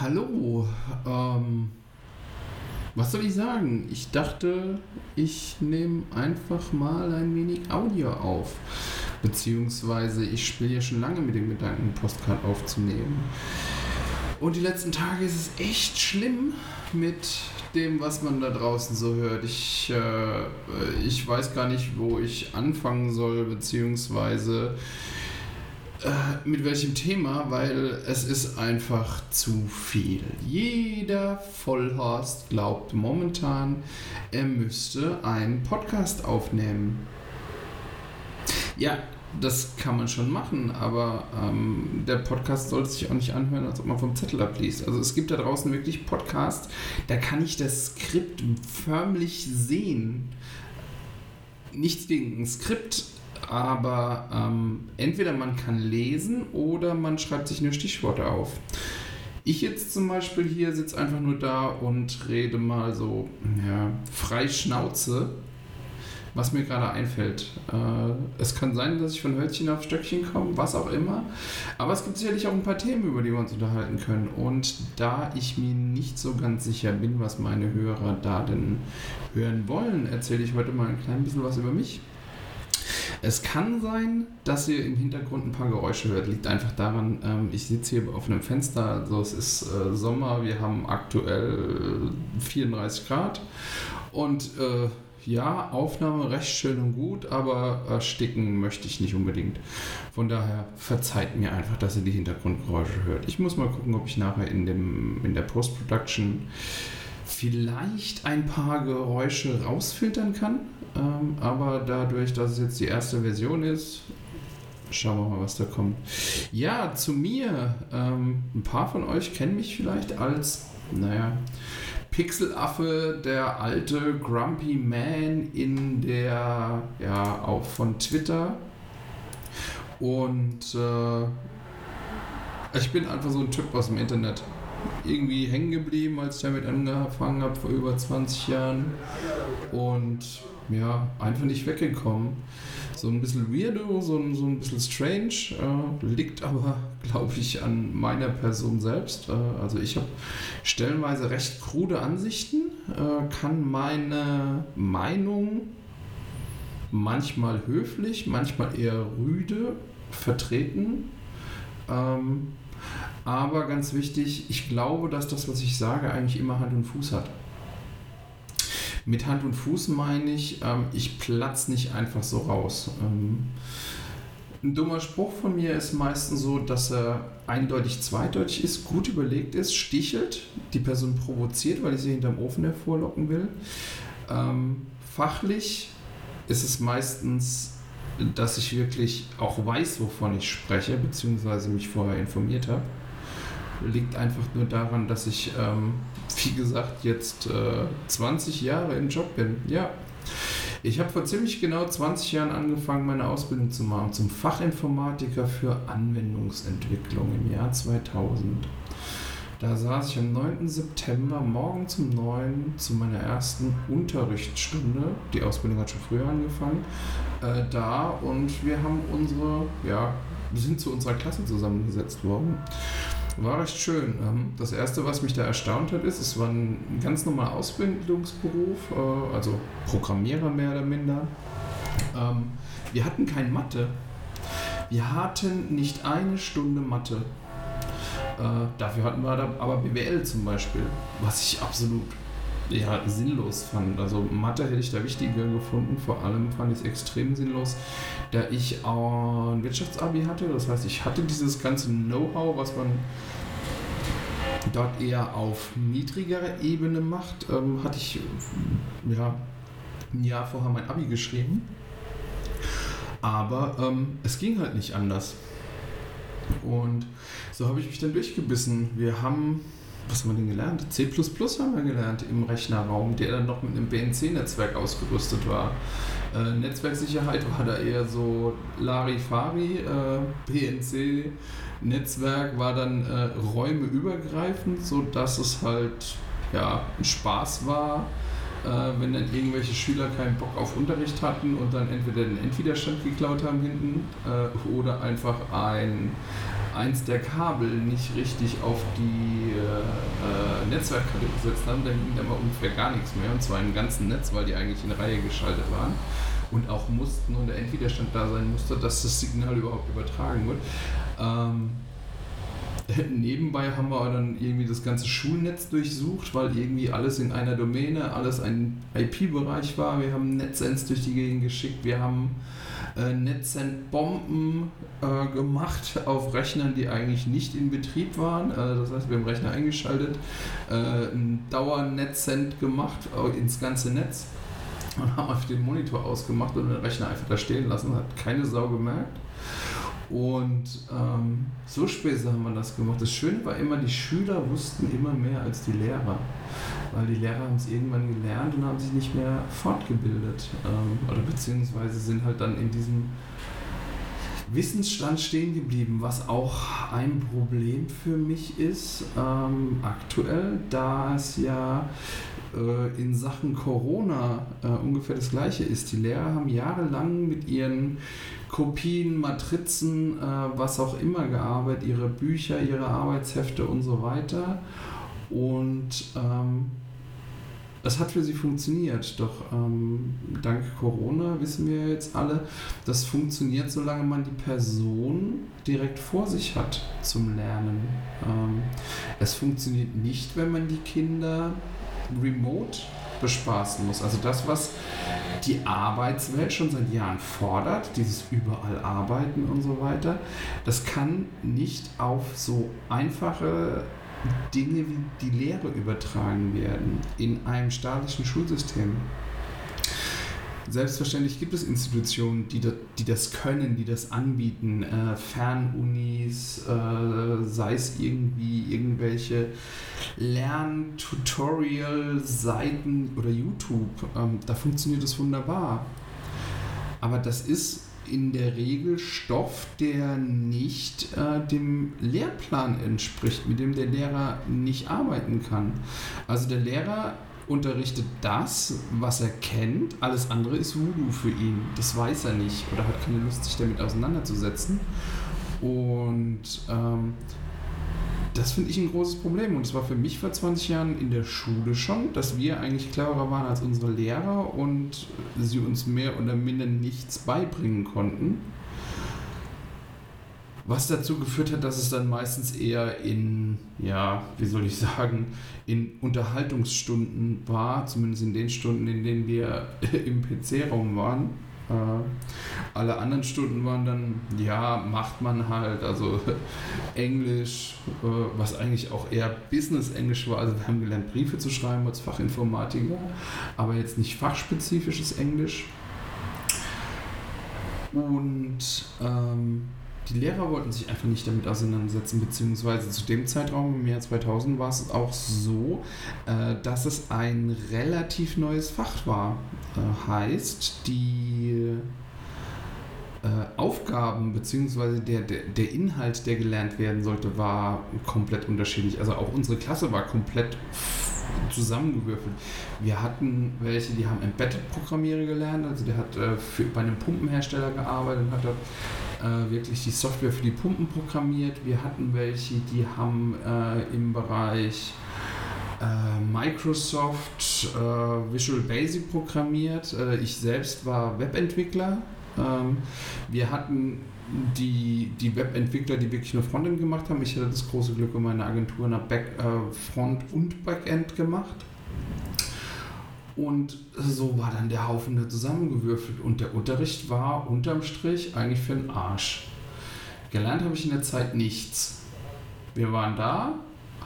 hallo. Ähm, was soll ich sagen? Ich dachte, ich nehme einfach mal ein wenig Audio auf. Beziehungsweise ich spiele ja schon lange mit dem Gedanken, Postcard aufzunehmen. Und die letzten Tage ist es echt schlimm mit dem, was man da draußen so hört. Ich, äh, ich weiß gar nicht, wo ich anfangen soll, beziehungsweise äh, mit welchem Thema, weil es ist einfach zu viel. Jeder Vollhorst glaubt momentan, er müsste einen Podcast aufnehmen. Ja, das kann man schon machen, aber ähm, der Podcast sollte sich auch nicht anhören, als ob man vom Zettel abliest. Also es gibt da draußen wirklich Podcasts, da kann ich das Skript förmlich sehen. Nichts gegen ein Skript, aber ähm, entweder man kann lesen oder man schreibt sich nur Stichworte auf. Ich jetzt zum Beispiel hier sitze einfach nur da und rede mal so ja, frei Schnauze, was mir gerade einfällt. Äh, es kann sein, dass ich von Hölzchen auf Stöckchen komme, was auch immer. Aber es gibt sicherlich auch ein paar Themen, über die wir uns unterhalten können. Und da ich mir nicht so ganz sicher bin, was meine Hörer da denn hören wollen, erzähle ich heute mal ein klein bisschen was über mich. Es kann sein, dass ihr im Hintergrund ein paar Geräusche hört. Liegt einfach daran, ähm, ich sitze hier auf einem Fenster, also es ist äh, Sommer, wir haben aktuell 34 Grad und äh, ja, Aufnahme recht schön und gut, aber ersticken möchte ich nicht unbedingt. Von daher verzeiht mir einfach, dass ihr die Hintergrundgeräusche hört. Ich muss mal gucken, ob ich nachher in, dem, in der Post-Production vielleicht ein paar Geräusche rausfiltern kann. Ähm, aber dadurch, dass es jetzt die erste Version ist, schauen wir mal, was da kommt. Ja, zu mir. Ähm, ein paar von euch kennen mich vielleicht als, naja, Pixelaffe, der alte Grumpy Man in der, ja, auch von Twitter. Und äh, ich bin einfach so ein Typ aus dem Internet irgendwie hängen geblieben, als ich damit angefangen habe vor über 20 Jahren. Und ja, einfach nicht weggekommen. So ein bisschen weirdo, so ein, so ein bisschen strange, äh, liegt aber, glaube ich, an meiner Person selbst. Äh, also ich habe stellenweise recht krude Ansichten, äh, kann meine Meinung manchmal höflich, manchmal eher rüde vertreten. Ähm, aber ganz wichtig, ich glaube, dass das, was ich sage, eigentlich immer Hand und Fuß hat. Mit Hand und Fuß meine ich, ähm, ich platze nicht einfach so raus. Ähm, ein dummer Spruch von mir ist meistens so, dass er eindeutig zweideutig ist, gut überlegt ist, stichelt, die Person provoziert, weil ich sie hinterm Ofen hervorlocken will. Ähm, fachlich ist es meistens, dass ich wirklich auch weiß, wovon ich spreche, beziehungsweise mich vorher informiert habe liegt einfach nur daran, dass ich, ähm, wie gesagt, jetzt äh, 20 Jahre im Job bin. Ja. Ich habe vor ziemlich genau 20 Jahren angefangen, meine Ausbildung zu machen zum Fachinformatiker für Anwendungsentwicklung im Jahr 2000. Da saß ich am 9. September morgens um 9 zu meiner ersten Unterrichtsstunde. Die Ausbildung hat schon früher angefangen. Äh, da und wir haben unsere, ja, sind zu unserer Klasse zusammengesetzt worden. War recht schön. Ähm, das erste, was mich da erstaunt hat, ist, es war ein ganz normaler Ausbildungsberuf, äh, also Programmierer mehr oder minder. Ähm, wir hatten kein Mathe. Wir hatten nicht eine Stunde Mathe. Äh, dafür hatten wir aber BWL zum Beispiel, was ich absolut ja, sinnlos fand. Also Mathe hätte ich da wichtiger gefunden. Vor allem fand ich es extrem sinnlos, da ich auch ein Wirtschaftsabi hatte. Das heißt, ich hatte dieses ganze Know-how, was man dort eher auf niedrigerer Ebene macht, ähm, hatte ich ja, ein Jahr vorher mein Abi geschrieben. Aber ähm, es ging halt nicht anders. Und so habe ich mich dann durchgebissen. Wir haben was haben wir denn gelernt? C haben wir gelernt im Rechnerraum, der dann noch mit einem BNC-Netzwerk ausgerüstet war. Äh, Netzwerksicherheit war da eher so Larifari, äh, BNC-Netzwerk war dann äh, räumeübergreifend, sodass es halt ja, ein Spaß war, äh, wenn dann irgendwelche Schüler keinen Bock auf Unterricht hatten und dann entweder den Endwiderstand geklaut haben hinten äh, oder einfach ein eins der Kabel nicht richtig auf die äh, Netzwerkkarte gesetzt haben, dann ging da mal ungefähr gar nichts mehr. Und zwar im ganzen Netz, weil die eigentlich in Reihe geschaltet waren und auch mussten und der Endwiderstand da sein musste, dass das Signal überhaupt übertragen wird. Ähm, Nebenbei haben wir dann irgendwie das ganze Schulnetz durchsucht, weil irgendwie alles in einer Domäne, alles ein IP-Bereich war. Wir haben Netzsens durch die Gegend geschickt, wir haben äh, Netzsend-Bomben äh, gemacht auf Rechnern, die eigentlich nicht in Betrieb waren. Äh, das heißt, wir haben Rechner eingeschaltet, äh, ein Dauernetzsend gemacht äh, ins ganze Netz und haben auf den Monitor ausgemacht und den Rechner einfach da stehen lassen. Hat keine Sau gemerkt. Und ähm, so später haben wir das gemacht. Das Schöne war immer, die Schüler wussten immer mehr als die Lehrer. Weil die Lehrer haben es irgendwann gelernt und haben sich nicht mehr fortgebildet. Ähm, oder beziehungsweise sind halt dann in diesem Wissensstand stehen geblieben, was auch ein Problem für mich ist ähm, aktuell, da es ja äh, in Sachen Corona äh, ungefähr das gleiche ist. Die Lehrer haben jahrelang mit ihren Kopien, Matrizen, äh, was auch immer gearbeitet, ihre Bücher, ihre Arbeitshefte und so weiter. Und ähm, das hat für sie funktioniert. Doch ähm, dank Corona wissen wir jetzt alle, das funktioniert, solange man die Person direkt vor sich hat zum Lernen. Ähm, es funktioniert nicht, wenn man die Kinder remote bespaßen muss. Also das, was die Arbeitswelt schon seit Jahren fordert, dieses überall Arbeiten und so weiter, das kann nicht auf so einfache Dinge wie die Lehre übertragen werden in einem staatlichen Schulsystem. Selbstverständlich gibt es Institutionen, die das, die das können, die das anbieten, äh, Fernunis, äh, sei es irgendwie irgendwelche Lerntutorial-Seiten oder YouTube. Ähm, da funktioniert es wunderbar. Aber das ist in der Regel Stoff, der nicht äh, dem Lehrplan entspricht, mit dem der Lehrer nicht arbeiten kann. Also der Lehrer unterrichtet das, was er kennt. Alles andere ist Voodoo für ihn. Das weiß er nicht oder hat keine Lust, sich damit auseinanderzusetzen. Und ähm, das finde ich ein großes Problem. Und es war für mich vor 20 Jahren in der Schule schon, dass wir eigentlich cleverer waren als unsere Lehrer und sie uns mehr oder minder nichts beibringen konnten. Was dazu geführt hat, dass es dann meistens eher in, ja, wie soll ich sagen, in Unterhaltungsstunden war, zumindest in den Stunden, in denen wir im PC-Raum waren. Äh, alle anderen Stunden waren dann, ja, macht man halt, also Englisch, äh, was eigentlich auch eher Business-Englisch war. Also wir haben gelernt, Briefe zu schreiben als Fachinformatiker, aber jetzt nicht fachspezifisches Englisch. Und ähm, die Lehrer wollten sich einfach nicht damit auseinandersetzen, beziehungsweise zu dem Zeitraum im Jahr 2000 war es auch so, äh, dass es ein relativ neues Fach war. Äh, heißt, die äh, Aufgaben beziehungsweise der, der, der Inhalt, der gelernt werden sollte, war komplett unterschiedlich. Also auch unsere Klasse war komplett zusammengewürfelt. Wir hatten welche, die haben Embedded-Programmierer gelernt, also der hat äh, für, bei einem Pumpenhersteller gearbeitet und hat dort äh, wirklich die Software für die Pumpen programmiert. Wir hatten welche, die haben äh, im Bereich äh, Microsoft äh, Visual Basic programmiert. Äh, ich selbst war Webentwickler. Ähm, wir hatten die, die Webentwickler, die wirklich nur Frontend gemacht haben. Ich hatte das große Glück, in meiner Agentur nach Back, äh, Front und Backend gemacht. Und so war dann der Haufen da zusammengewürfelt. Und der Unterricht war unterm Strich eigentlich für den Arsch. Gelernt habe ich in der Zeit nichts. Wir waren da,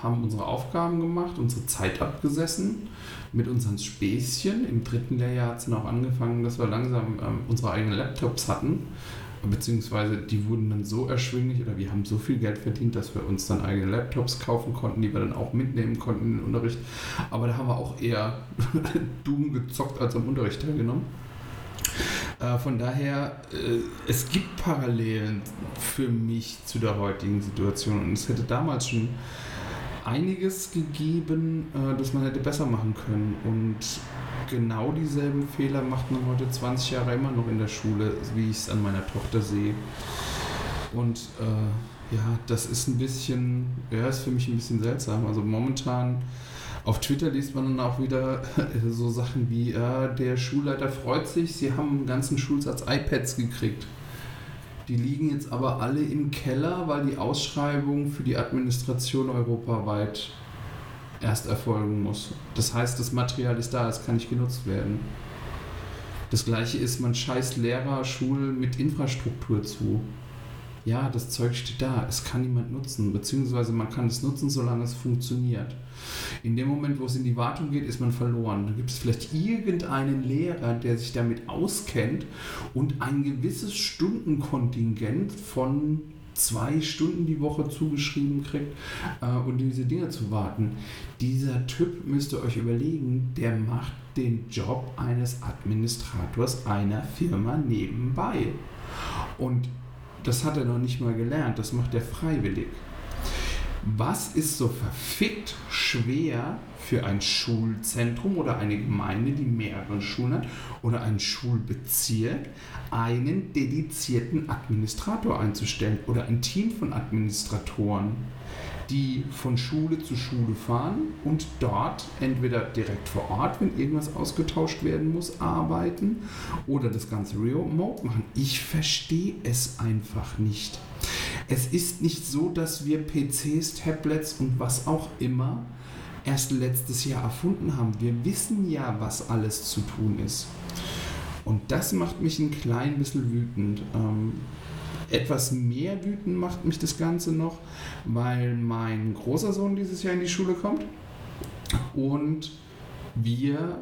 haben unsere Aufgaben gemacht, unsere Zeit abgesessen mit unseren Späßchen. Im dritten Lehrjahr hat es dann auch angefangen, dass wir langsam ähm, unsere eigenen Laptops hatten beziehungsweise die wurden dann so erschwinglich oder wir haben so viel Geld verdient, dass wir uns dann eigene Laptops kaufen konnten, die wir dann auch mitnehmen konnten in den Unterricht. Aber da haben wir auch eher Doom gezockt als am Unterricht teilgenommen. Äh, von daher, äh, es gibt Parallelen für mich zu der heutigen Situation und es hätte damals schon einiges gegeben, äh, das man hätte besser machen können und genau dieselben Fehler macht man heute 20 Jahre immer noch in der Schule, wie ich es an meiner Tochter sehe. Und äh, ja, das ist ein bisschen, ja, ist für mich ein bisschen seltsam. Also momentan auf Twitter liest man dann auch wieder so Sachen wie, ja, der Schulleiter freut sich, sie haben einen ganzen Schulsatz iPads gekriegt. Die liegen jetzt aber alle im Keller, weil die Ausschreibung für die Administration europaweit erst erfolgen muss. Das heißt, das Material ist da, es kann nicht genutzt werden. Das gleiche ist, man scheißt Lehrer, Schulen mit Infrastruktur zu ja, das Zeug steht da, es kann niemand nutzen, beziehungsweise man kann es nutzen, solange es funktioniert. In dem Moment, wo es in die Wartung geht, ist man verloren. Da gibt es vielleicht irgendeinen Lehrer, der sich damit auskennt und ein gewisses Stundenkontingent von zwei Stunden die Woche zugeschrieben kriegt äh, und diese Dinge zu warten. Dieser Typ müsst ihr euch überlegen, der macht den Job eines Administrators einer Firma nebenbei. Und das hat er noch nicht mal gelernt, das macht er freiwillig. Was ist so verfickt schwer für ein Schulzentrum oder eine Gemeinde, die mehrere Schulen hat, oder ein Schulbezirk, einen dedizierten Administrator einzustellen oder ein Team von Administratoren? Die von Schule zu Schule fahren und dort entweder direkt vor Ort, wenn irgendwas ausgetauscht werden muss, arbeiten oder das Ganze remote machen. Ich verstehe es einfach nicht. Es ist nicht so, dass wir PCs, Tablets und was auch immer erst letztes Jahr erfunden haben. Wir wissen ja, was alles zu tun ist. Und das macht mich ein klein bisschen wütend. Ähm, etwas mehr wütend macht mich das Ganze noch, weil mein großer Sohn dieses Jahr in die Schule kommt und wir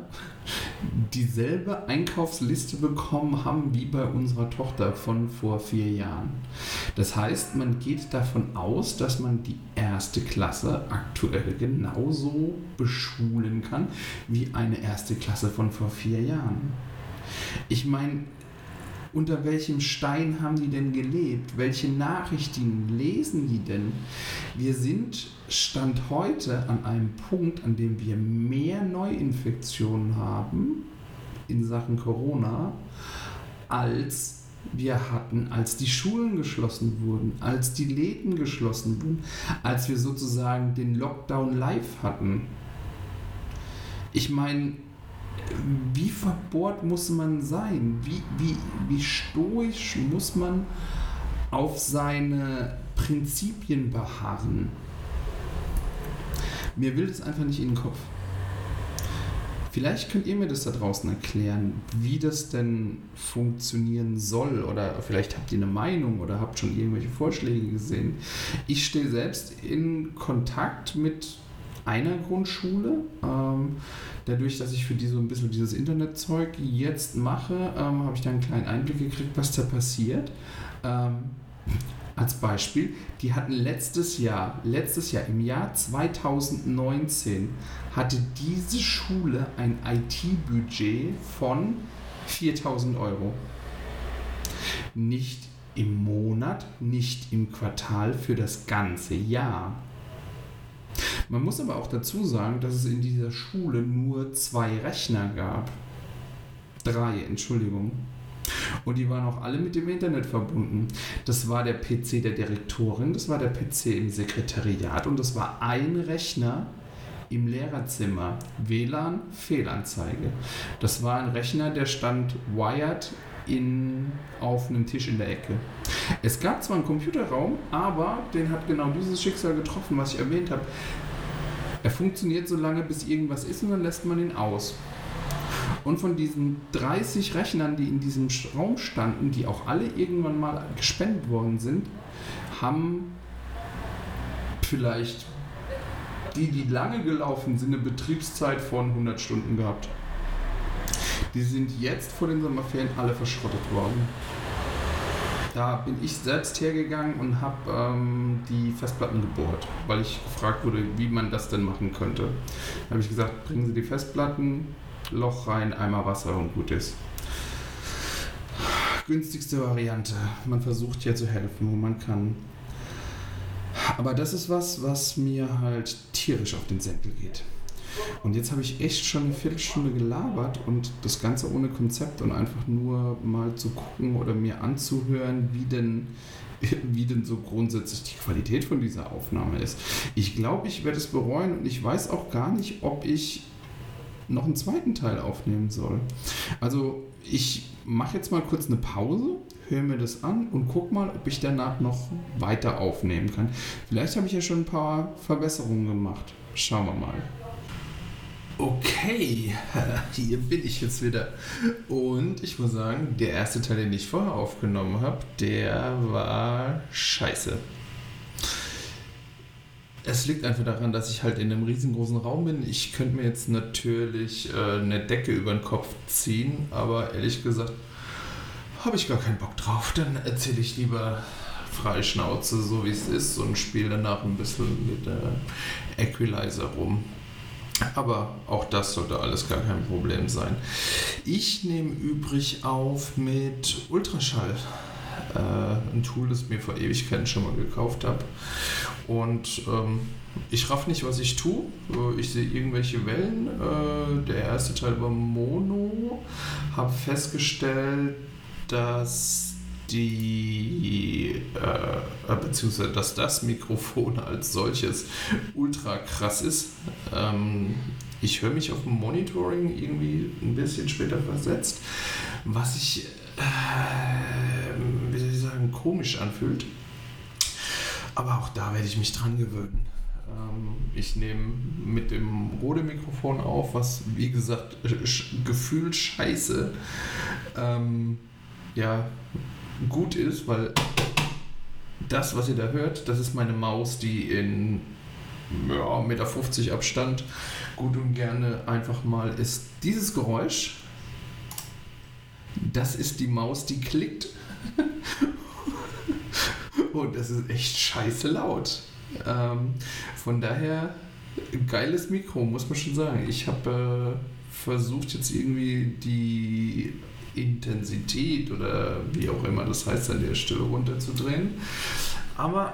dieselbe Einkaufsliste bekommen haben wie bei unserer Tochter von vor vier Jahren. Das heißt, man geht davon aus, dass man die erste Klasse aktuell genauso beschulen kann wie eine erste Klasse von vor vier Jahren. Ich meine, unter welchem Stein haben die denn gelebt? Welche Nachrichten lesen die denn? Wir sind Stand heute an einem Punkt, an dem wir mehr Neuinfektionen haben in Sachen Corona, als wir hatten, als die Schulen geschlossen wurden, als die Läden geschlossen wurden, als wir sozusagen den Lockdown live hatten. Ich meine, wie verbohrt muss man sein? Wie, wie, wie stoisch muss man auf seine Prinzipien beharren? Mir will das einfach nicht in den Kopf. Vielleicht könnt ihr mir das da draußen erklären, wie das denn funktionieren soll. Oder vielleicht habt ihr eine Meinung oder habt schon irgendwelche Vorschläge gesehen. Ich stehe selbst in Kontakt mit einer Grundschule. Ähm, dadurch, dass ich für die so ein bisschen dieses Internetzeug jetzt mache, ähm, habe ich da einen kleinen Einblick gekriegt, was da passiert. Ähm, als Beispiel, die hatten letztes Jahr, letztes Jahr im Jahr 2019 hatte diese Schule ein IT-Budget von 4000 Euro. Nicht im Monat, nicht im Quartal, für das ganze Jahr. Man muss aber auch dazu sagen, dass es in dieser Schule nur zwei Rechner gab. Drei, Entschuldigung. Und die waren auch alle mit dem Internet verbunden. Das war der PC der Direktorin, das war der PC im Sekretariat und das war ein Rechner im Lehrerzimmer. WLAN, Fehlanzeige. Das war ein Rechner, der stand wired in, auf einem Tisch in der Ecke. Es gab zwar einen Computerraum, aber den hat genau dieses Schicksal getroffen, was ich erwähnt habe. Er funktioniert so lange, bis irgendwas ist und dann lässt man ihn aus. Und von diesen 30 Rechnern, die in diesem Raum standen, die auch alle irgendwann mal gespendet worden sind, haben vielleicht die, die lange gelaufen sind, eine Betriebszeit von 100 Stunden gehabt. Die sind jetzt vor den Sommerferien alle verschrottet worden. Da bin ich selbst hergegangen und habe ähm, die Festplatten gebohrt, weil ich gefragt wurde, wie man das denn machen könnte. Da habe ich gesagt, bringen Sie die Festplatten, Loch rein, Eimer Wasser und gut ist. Günstigste Variante. Man versucht ja zu helfen, wo man kann. Aber das ist was, was mir halt tierisch auf den Senkel geht. Und jetzt habe ich echt schon eine Viertelstunde gelabert und das Ganze ohne Konzept und einfach nur mal zu gucken oder mir anzuhören, wie denn wie denn so grundsätzlich die Qualität von dieser Aufnahme ist. Ich glaube, ich werde es bereuen und ich weiß auch gar nicht, ob ich noch einen zweiten Teil aufnehmen soll. Also ich mache jetzt mal kurz eine Pause, höre mir das an und guck mal, ob ich danach noch weiter aufnehmen kann. Vielleicht habe ich ja schon ein paar Verbesserungen gemacht. Schauen wir mal. Okay, hier bin ich jetzt wieder. Und ich muss sagen, der erste Teil, den ich vorher aufgenommen habe, der war scheiße. Es liegt einfach daran, dass ich halt in einem riesengroßen Raum bin. Ich könnte mir jetzt natürlich äh, eine Decke über den Kopf ziehen, aber ehrlich gesagt habe ich gar keinen Bock drauf. Dann erzähle ich lieber Freischnauze, so wie es ist, und spiele danach ein bisschen mit der Equalizer rum. Aber auch das sollte alles gar kein Problem sein. Ich nehme übrig auf mit Ultraschall. Äh, ein Tool, das ich mir vor Ewigkeiten schon mal gekauft habe. Und ähm, ich raff nicht, was ich tue. Äh, ich sehe irgendwelche Wellen. Äh, der erste Teil war Mono. Habe festgestellt, dass die, äh, beziehungsweise dass das Mikrofon als solches ultra krass ist. Ähm, ich höre mich auf dem Monitoring irgendwie ein bisschen später versetzt, was sich, äh, wie soll ich sagen, komisch anfühlt. Aber auch da werde ich mich dran gewöhnen. Ähm, ich nehme mit dem Rode-Mikrofon auf, was wie gesagt gefühlt scheiße ähm, ja, gut ist, weil das, was ihr da hört, das ist meine Maus, die in ja, 1,50 Meter Abstand gut und gerne einfach mal ist. Dieses Geräusch, das ist die Maus, die klickt. und das ist echt scheiße laut. Ähm, von daher, geiles Mikro, muss man schon sagen. Ich habe äh, versucht jetzt irgendwie die Intensität oder wie auch immer das heißt an der Stelle runterzudrehen. Aber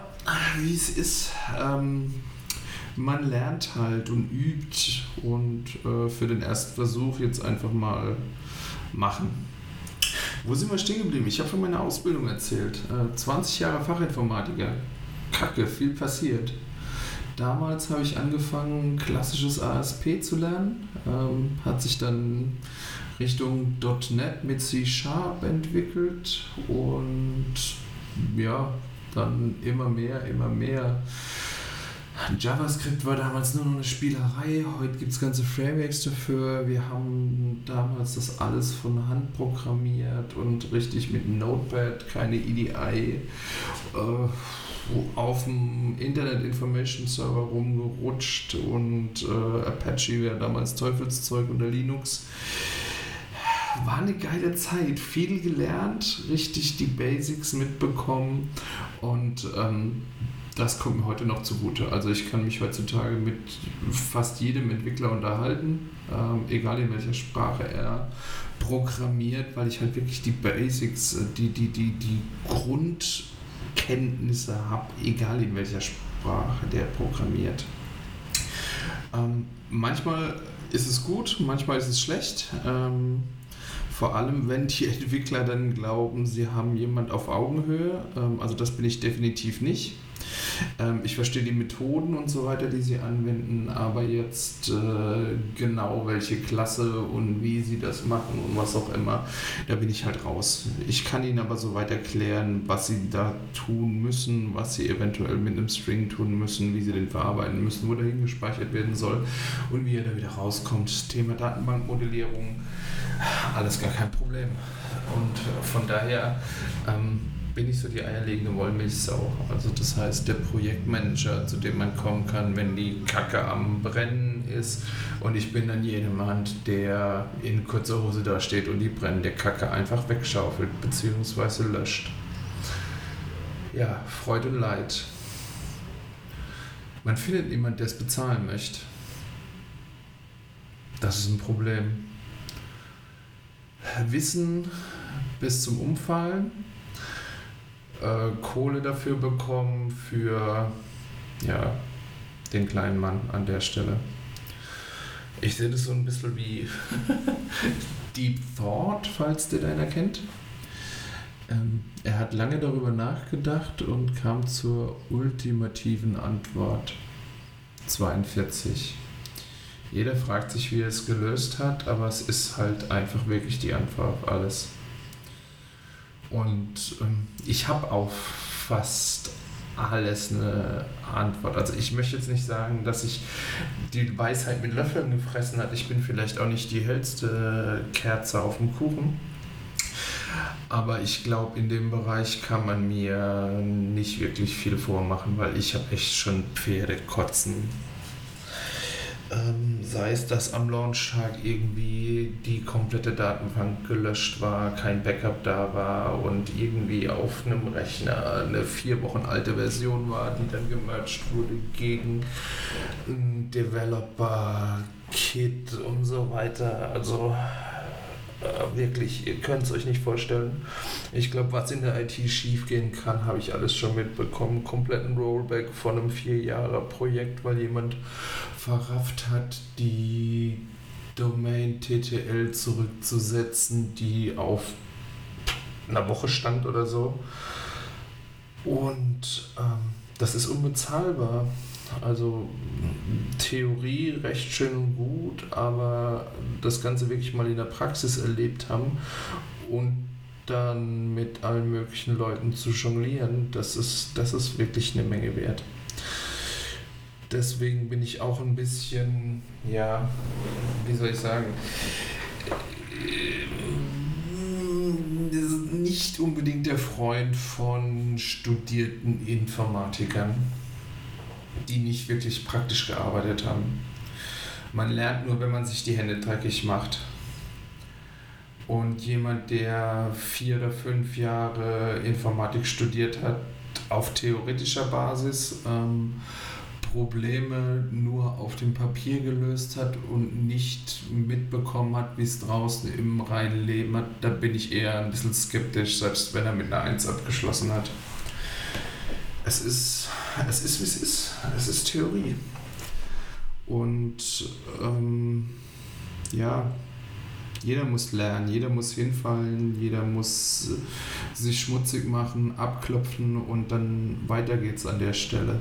wie es ist, ähm, man lernt halt und übt und äh, für den ersten Versuch jetzt einfach mal machen. Wo sind wir stehen geblieben? Ich habe von meiner Ausbildung erzählt. Äh, 20 Jahre Fachinformatiker. Kacke, viel passiert. Damals habe ich angefangen, klassisches ASP zu lernen. Ähm, hat sich dann Richtung .NET mit C Sharp entwickelt und ja, dann immer mehr, immer mehr. JavaScript war damals nur noch eine Spielerei, heute gibt es ganze Frameworks dafür. Wir haben damals das alles von Hand programmiert und richtig mit Notepad, keine EDI, äh, auf dem Internet Information Server rumgerutscht und äh, Apache wäre damals Teufelszeug unter Linux war eine geile Zeit. Viel gelernt, richtig die Basics mitbekommen und ähm, das kommt mir heute noch zugute. Also ich kann mich heutzutage mit fast jedem Entwickler unterhalten, ähm, egal in welcher Sprache er programmiert, weil ich halt wirklich die Basics, äh, die, die, die, die Grundkenntnisse habe, egal in welcher Sprache der programmiert. Ähm, manchmal ist es gut, manchmal ist es schlecht. Ähm, vor allem, wenn die Entwickler dann glauben, sie haben jemand auf Augenhöhe. Ähm, also das bin ich definitiv nicht. Ähm, ich verstehe die Methoden und so weiter, die sie anwenden, aber jetzt äh, genau welche Klasse und wie sie das machen und was auch immer, da bin ich halt raus. Ich kann ihnen aber soweit erklären, was sie da tun müssen, was sie eventuell mit einem String tun müssen, wie sie den verarbeiten müssen, wo der hingespeichert werden soll und wie er da wieder rauskommt. Thema Datenbankmodellierung alles gar kein Problem. Und von daher ähm, bin ich so die eierlegende Wollmilchsau. Also das heißt, der Projektmanager, zu dem man kommen kann, wenn die Kacke am Brennen ist. Und ich bin dann jemand, der in kurzer Hose da steht und die brennende Kacke einfach wegschaufelt bzw. löscht. Ja, Freude und Leid. Man findet niemanden, der es bezahlen möchte. Das ist ein Problem. Wissen bis zum Umfallen, äh, Kohle dafür bekommen für ja, den kleinen Mann an der Stelle. Ich sehe das so ein bisschen wie Deep Thought, falls der deiner kennt. Ähm, er hat lange darüber nachgedacht und kam zur ultimativen Antwort. 42. Jeder fragt sich, wie er es gelöst hat, aber es ist halt einfach wirklich die Antwort auf alles. Und ähm, ich habe auf fast alles eine Antwort. Also ich möchte jetzt nicht sagen, dass ich die Weisheit mit Löffeln gefressen hat. Ich bin vielleicht auch nicht die hellste Kerze auf dem Kuchen. Aber ich glaube, in dem Bereich kann man mir nicht wirklich viel vormachen, weil ich habe echt schon Pferde kotzen ähm, sei es, dass am Launchtag irgendwie die komplette Datenbank gelöscht war, kein Backup da war und irgendwie auf einem Rechner eine vier Wochen alte Version war, die dann gemerged wurde gegen ein Developer-Kit und so weiter. Also äh, wirklich, ihr könnt es euch nicht vorstellen. Ich glaube, was in der IT schiefgehen kann, habe ich alles schon mitbekommen. Kompletten Rollback von einem vier Jahre Projekt, weil jemand verrafft hat, die Domain TTL zurückzusetzen, die auf einer Woche stand oder so. Und ähm, das ist unbezahlbar. Also Theorie recht schön und gut, aber das Ganze wirklich mal in der Praxis erlebt haben und dann mit allen möglichen Leuten zu jonglieren, das ist, das ist wirklich eine Menge wert deswegen bin ich auch ein bisschen, ja, wie soll ich sagen, nicht unbedingt der Freund von studierten Informatikern, die nicht wirklich praktisch gearbeitet haben. Man lernt nur, wenn man sich die Hände dreckig macht. Und jemand, der vier oder fünf Jahre Informatik studiert hat, auf theoretischer Basis, ähm, Probleme nur auf dem Papier gelöst hat und nicht mitbekommen hat, wie es draußen im reinen Leben hat, da bin ich eher ein bisschen skeptisch, selbst wenn er mit einer 1 abgeschlossen hat. Es ist, es ist, wie es ist. Es ist Theorie. Und ähm, ja, jeder muss lernen, jeder muss hinfallen, jeder muss sich schmutzig machen, abklopfen und dann weiter geht's an der Stelle.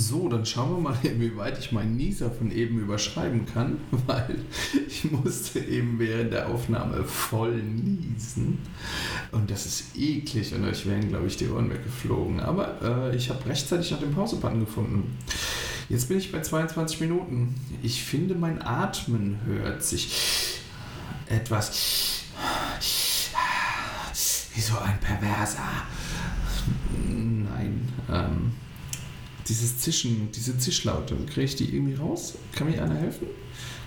So, dann schauen wir mal, inwieweit ich meinen Nieser von eben überschreiben kann, weil ich musste eben während der Aufnahme voll niesen. Und das ist eklig und euch wären, glaube ich, die Ohren weggeflogen. Aber äh, ich habe rechtzeitig nach dem Pausebutton gefunden. Jetzt bin ich bei 22 Minuten. Ich finde, mein Atmen hört sich etwas wie so ein Perverser. Nein, ähm, dieses Zischen, diese Zischlaute, kriege ich die irgendwie raus? Kann mir einer helfen?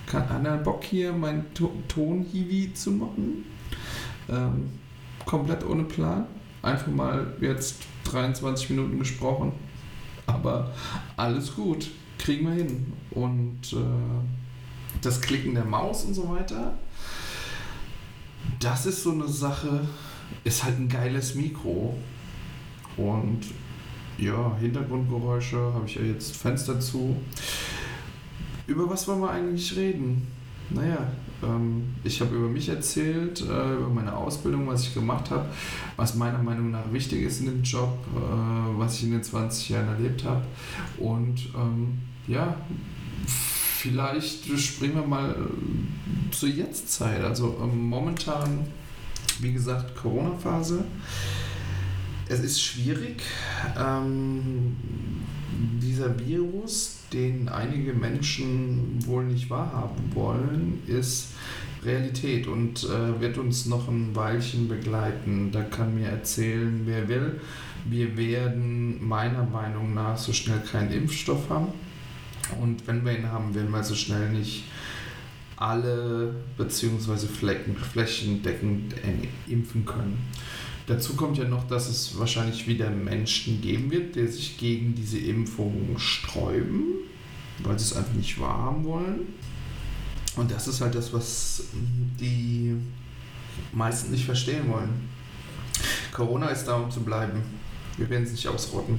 Kann einer Bock hier meinen to Ton-Hiwi zu machen? Ähm, komplett ohne Plan. Einfach mal jetzt 23 Minuten gesprochen. Aber alles gut. Kriegen wir hin. Und äh, das Klicken der Maus und so weiter, das ist so eine Sache, ist halt ein geiles Mikro. Und ja, Hintergrundgeräusche, habe ich ja jetzt Fenster zu. Über was wollen wir eigentlich reden? Naja, ähm, ich habe über mich erzählt, äh, über meine Ausbildung, was ich gemacht habe, was meiner Meinung nach wichtig ist in dem Job, äh, was ich in den 20 Jahren erlebt habe. Und ähm, ja, vielleicht springen wir mal äh, zur Jetztzeit. Also ähm, momentan, wie gesagt, Corona-Phase es ist schwierig. Ähm, dieser Virus, den einige Menschen wohl nicht wahrhaben wollen, ist Realität und äh, wird uns noch ein Weilchen begleiten. Da kann mir erzählen, wer will. Wir werden meiner Meinung nach so schnell keinen Impfstoff haben. Und wenn wir ihn haben, werden wir so schnell nicht alle bzw. flächendeckend impfen können. Dazu kommt ja noch, dass es wahrscheinlich wieder Menschen geben wird, die sich gegen diese Impfung sträuben, weil sie es einfach nicht wahrhaben wollen. Und das ist halt das, was die meisten nicht verstehen wollen. Corona ist da, um zu bleiben. Wir werden es nicht ausrotten.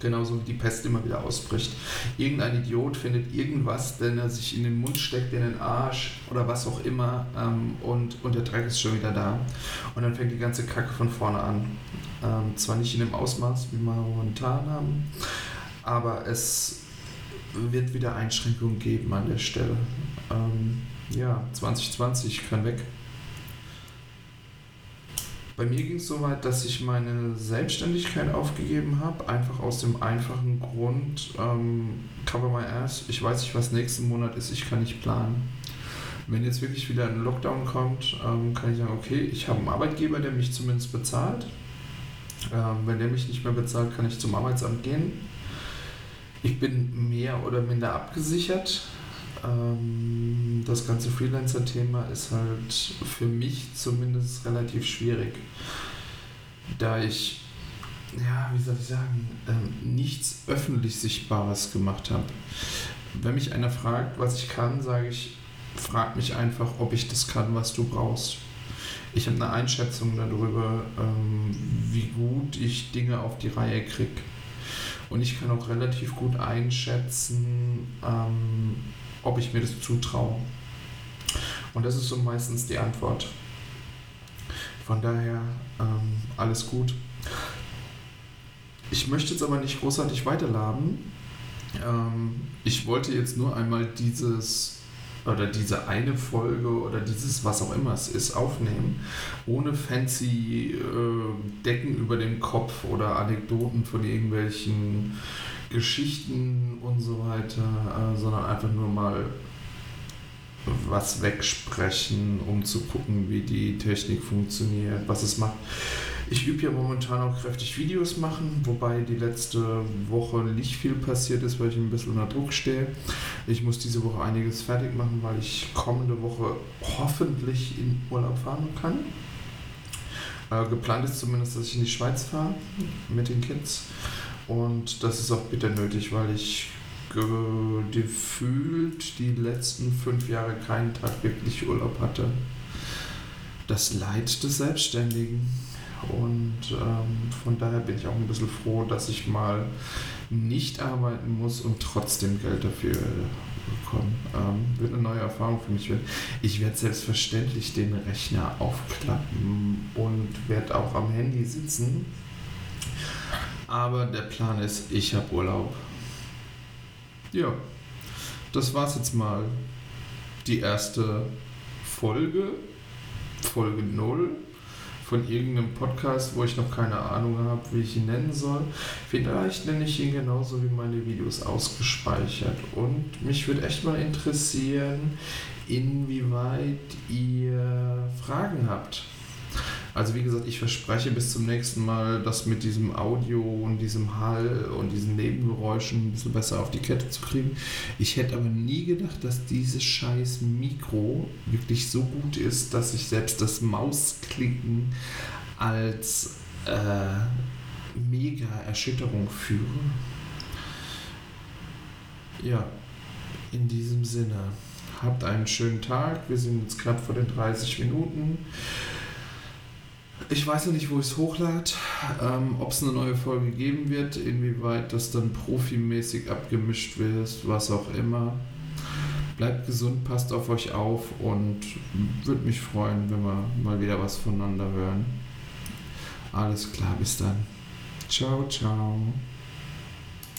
Genauso wie die Pest immer wieder ausbricht. Irgendein Idiot findet irgendwas, den er sich in den Mund steckt, in den Arsch oder was auch immer ähm, und, und der Dreck ist schon wieder da. Und dann fängt die ganze Kacke von vorne an. Ähm, zwar nicht in dem Ausmaß, wie wir momentan haben, aber es wird wieder Einschränkungen geben an der Stelle. Ähm, ja, 2020 kann weg. Bei mir ging es so weit, dass ich meine Selbstständigkeit aufgegeben habe, einfach aus dem einfachen Grund, ähm, cover my ass, ich weiß nicht, was nächsten Monat ist, ich kann nicht planen. Wenn jetzt wirklich wieder ein Lockdown kommt, ähm, kann ich sagen, okay, ich habe einen Arbeitgeber, der mich zumindest bezahlt. Ähm, wenn der mich nicht mehr bezahlt, kann ich zum Arbeitsamt gehen. Ich bin mehr oder minder abgesichert. Ähm, das ganze Freelancer-Thema ist halt für mich zumindest relativ schwierig, da ich, ja, wie soll ich sagen, ähm, nichts öffentlich Sichtbares gemacht habe. Wenn mich einer fragt, was ich kann, sage ich, frag mich einfach, ob ich das kann, was du brauchst. Ich habe eine Einschätzung darüber, ähm, wie gut ich Dinge auf die Reihe kriege. Und ich kann auch relativ gut einschätzen, ähm, ob ich mir das zutraue. Und das ist so meistens die Antwort. Von daher ähm, alles gut. Ich möchte jetzt aber nicht großartig weiterladen. Ähm, ich wollte jetzt nur einmal dieses oder diese eine Folge oder dieses was auch immer es ist aufnehmen, ohne fancy äh, Decken über dem Kopf oder Anekdoten von irgendwelchen Geschichten und so weiter, äh, sondern einfach nur mal was wegsprechen, um zu gucken, wie die Technik funktioniert, was es macht. Ich übe ja momentan auch kräftig Videos machen, wobei die letzte Woche nicht viel passiert ist, weil ich ein bisschen unter Druck stehe. Ich muss diese Woche einiges fertig machen, weil ich kommende Woche hoffentlich in Urlaub fahren kann. Äh, geplant ist zumindest, dass ich in die Schweiz fahre mit den Kids. Und das ist auch bitter nötig, weil ich gefühlt die letzten fünf Jahre keinen Tag wirklich Urlaub hatte. Das Leid des Selbstständigen. Und ähm, von daher bin ich auch ein bisschen froh, dass ich mal nicht arbeiten muss und trotzdem Geld dafür bekomme. Ähm, wird eine neue Erfahrung für mich werden. Ich werde selbstverständlich den Rechner aufklappen und werde auch am Handy sitzen. Aber der Plan ist, ich habe Urlaub. Ja, das war's jetzt mal. Die erste Folge, Folge 0 von irgendeinem Podcast, wo ich noch keine Ahnung habe, wie ich ihn nennen soll. Vielleicht nenne ich ihn genauso wie meine Videos ausgespeichert. Und mich würde echt mal interessieren, inwieweit ihr Fragen habt. Also wie gesagt, ich verspreche bis zum nächsten Mal, das mit diesem Audio und diesem Hall und diesen Nebengeräuschen ein bisschen besser auf die Kette zu kriegen. Ich hätte aber nie gedacht, dass dieses scheiß Mikro wirklich so gut ist, dass ich selbst das Mausklicken als äh, mega Erschütterung führe. Ja, in diesem Sinne, habt einen schönen Tag. Wir sind jetzt knapp vor den 30 Minuten. Ich weiß noch nicht, wo ich es hochlade, ähm, ob es eine neue Folge geben wird, inwieweit das dann profimäßig abgemischt wird, was auch immer. Bleibt gesund, passt auf euch auf und würde mich freuen, wenn wir mal wieder was voneinander hören. Alles klar, bis dann. Ciao, ciao.